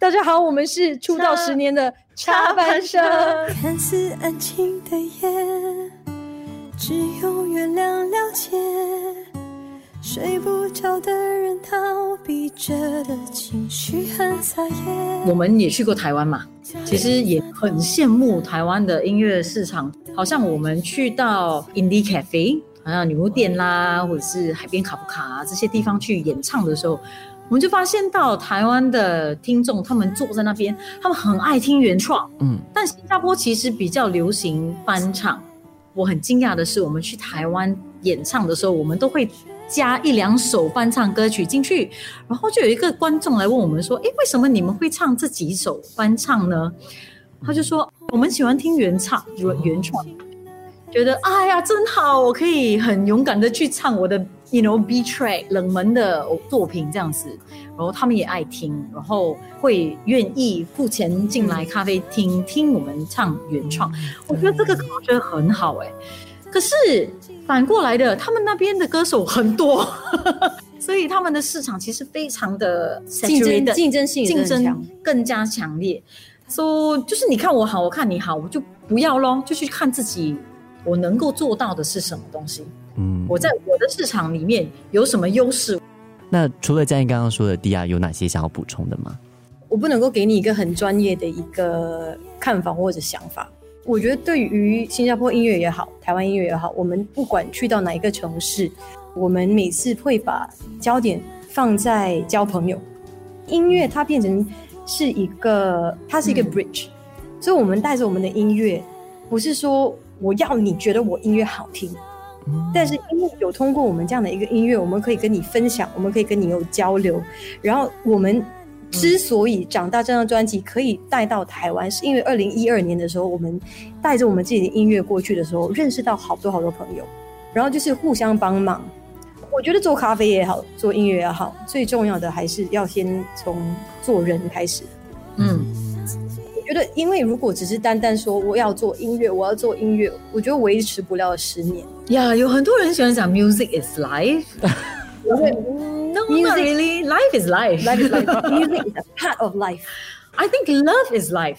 大家好，我们是出道十年的插班生。看似安静的夜，只有月亮了解。睡不着的人，逃避着的情绪很撒野。我们也去过台湾嘛，其实也很羡慕台湾的音乐市场。好像我们去到 Indie Cafe，好像女巫店啦，或者是海边卡布卡啊这些地方去演唱的时候。我们就发现到台湾的听众，他们坐在那边，他们很爱听原创，嗯，但新加坡其实比较流行翻唱。我很惊讶的是，我们去台湾演唱的时候，我们都会加一两首翻唱歌曲进去，然后就有一个观众来问我们说：“诶，为什么你们会唱这几首翻唱呢？”他就说：“我们喜欢听原唱，原原创，觉得哎呀真好，我可以很勇敢的去唱我的。” You know, B track 冷门的作品这样子，然后他们也爱听，然后会愿意付钱进来咖啡厅听我们唱原创。我觉得这个我觉得很好哎。可是反过来的，他们那边的歌手很多，所以他们的市场其实非常的竞争的竞争性竞争更加强烈。说就是你看我好，我看你好，我就不要咯，就去看自己我能够做到的是什么东西。嗯，我在我的市场里面有什么优势？那除了嘉义刚刚说的 D R，有哪些想要补充的吗？我不能够给你一个很专业的一个看法或者想法。我觉得对于新加坡音乐也好，台湾音乐也好，我们不管去到哪一个城市，我们每次会把焦点放在交朋友。音乐它变成是一个，它是一个 bridge，所以我们带着我们的音乐，不是说我要你觉得我音乐好听。但是因为有通过我们这样的一个音乐，我们可以跟你分享，我们可以跟你有交流。然后我们之所以长大这张专辑可以带到台湾，是因为二零一二年的时候，我们带着我们自己的音乐过去的时候，认识到好多好多朋友，然后就是互相帮忙。我觉得做咖啡也好，做音乐也好，最重要的还是要先从做人开始。嗯。觉得，因为如果只是单单说我要做音乐，我要做音乐，我觉得维持不了十年。呀，有很多人喜欢讲 music is life。No, not really. Life is life. Life is life. Music is a part of life. I think love is life.